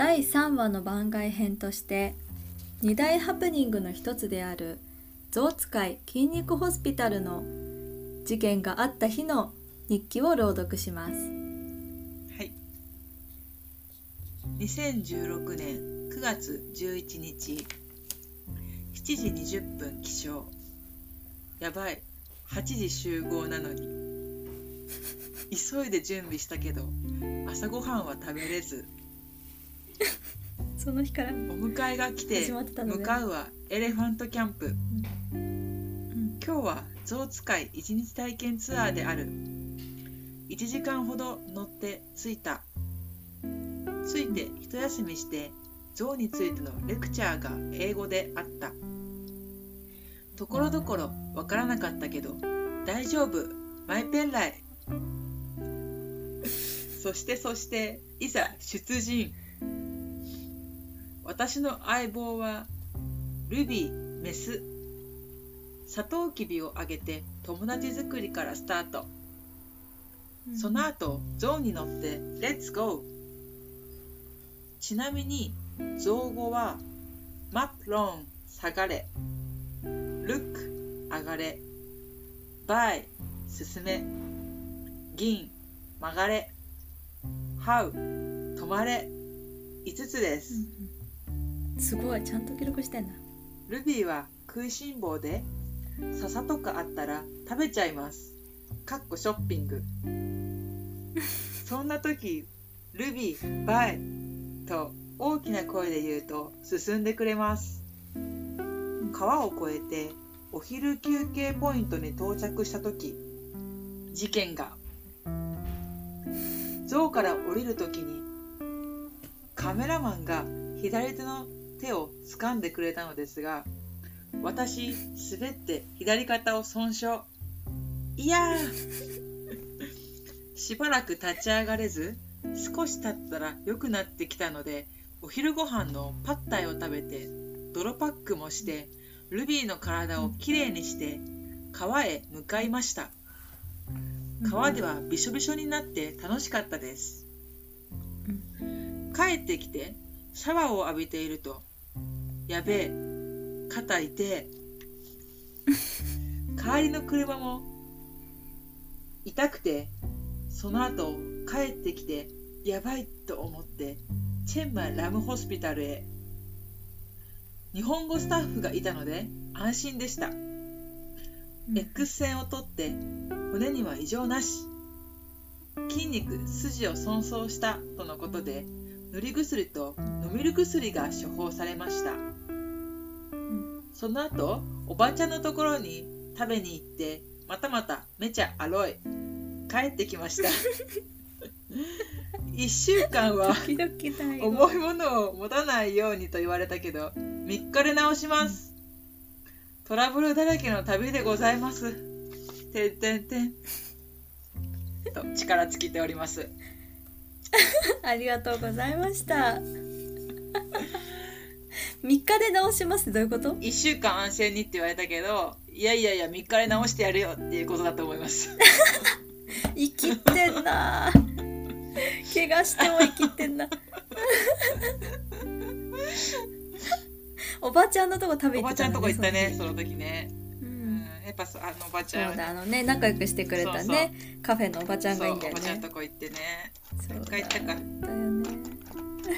第3話の番外編として2大ハプニングの一つである象使い筋肉ホスピタルの事件があった日の日記を朗読します。はい。2016年9月11日7時20分起床。やばい。8時集合なのに。急いで準備したけど朝ごはんは食べれず。その日からお迎えが来て始まってたのね向かうはエレファントキャンプ。うん。今日は象使い一日体験ツアーである。1時間ほど乗って着いた。着いて一休みして象についてのレクチャーが英語であった。ところどころわからなかったけど大丈夫。マイペンライ。そしてそしていざ出陣私の相棒はルビーメス。サトウキビをあげて友達作りからスタート。その後象に乗ってレッツゴーちなみに造語はマップロン下がれ。ルック上がれ。バイ進め。銀曲がれ。ハウ止まれ。5つです、すごい。ちゃんと記録してんだ。ルビーは食いしん坊で笹とかあったら食べちゃいます。かっこショッピング。そんな時ルビーバイと大きな声で言うと進んでくれます。川を越えてお昼休憩ポイントに到着した時事件が。象から降りる時にカメラマンが左手の手を掴んでくれたのですが私滑って左肩を損傷。いやー。しばらく立ち上がれず少し経ったら良くなってきたのでお昼ご飯のパッタイを食べて泥パックもしてルビーの体をきれいにして川へ向かいました。川ではびしょびしょになって楽しかったです。帰ってきてシャワーを浴びているとやべえ。肩痛え。帰りの車も痛くてその後帰ってきてやばいと思ってチェンマイラムホスピタルへ。日本語スタッフがいたので安心でした。X 線を取って骨には異常なし。筋肉筋を損傷したとのことで塗り薬と飲みる薬が処方されましたその後おばちゃんのところに食べに行ってまたまためちゃアロイ。帰ってきました。1週間は重いものを持たないようにと言われたけど3日で直します。トラブルだらけの旅でございます。てんてんてん。と力尽きております。ありがとうございました3日で直します？どういうこと？1週間安静にって言われたけどいやいやいや3日で直してやるよっていうことだと思います。生きてんな。怪我しても生きてんな。おばちゃんのとこ食べおば行ってたちゃんとこ行ったねそその時ね。ううん。んやっぱそあのおばちそゃん。うだあのね仲良くしてくれたねカフェのおばちゃんがいいんだよそうおばちゃんねとこ行ってね。そう一回行ったか。だよね。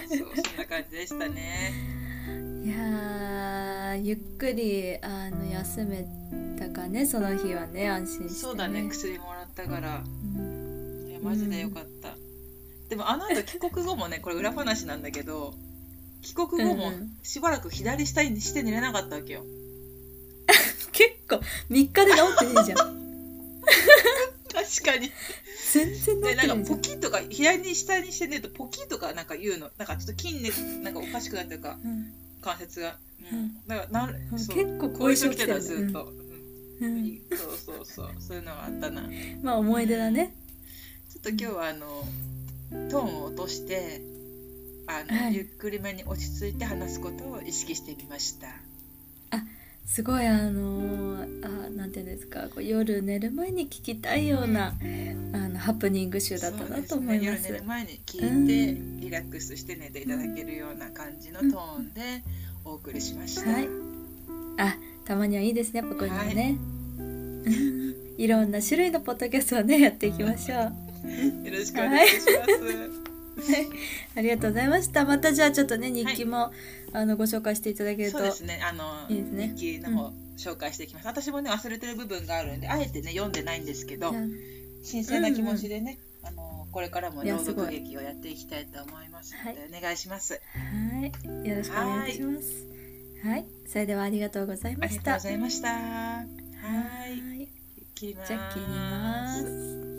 そうそんな感じでしたねいやーゆっくりあの休めたかねその日はね安心して、ね、そうだね薬もらったから。うん。いやマジでよかった、でもあの後帰国後もね これ裏話なんだけど帰国後もうんうん。しばらく左下にして寝れなかったわけよ。結構3日で治ってねえじゃん。確かに。全然治っでてなんかポキとか左に下にして寝るとポキとかなんか言うの。なんかちょっと筋肉なんかおかしくなってるかうん関節が、ううん。ん、だからな結構後遺症来てたずっと、うん。うん。そうそうそう。そういうのがあったな。ちょまあ思い出だね。っと今日はあのトーンを落としてあの、はい。ゆっくりめに落ち着いて話すことを意識してみました。すごいあのーあなんていうんですか。こう夜寝る前に聞きたいようなあのハプニング集だったなと思います。ね、夜寝る前に聞いてリラックスして寝ていただけるような感じのトーンでお送りしました、はい。あたまにはいいですねやっぱこういうのね、い、ろんな種類のポッドキャストをねやっていきましょう、よろしくお願いします、ありがとうございました。またじゃあちょっとね日記も、あのご紹介していただけると。そうですね。あのいいですね。日記の方、紹介していきます。私もね忘れてる部分があるんであえてね読んでないんですけどいや新鮮な気持ちでね、あのこれからも朗読劇をやっていきたいと思いますので、お願いします。はい。よろしくお願いします。はい。それではありがとうございあました。りがとうございました。ははい。い切ります。じゃあ切ります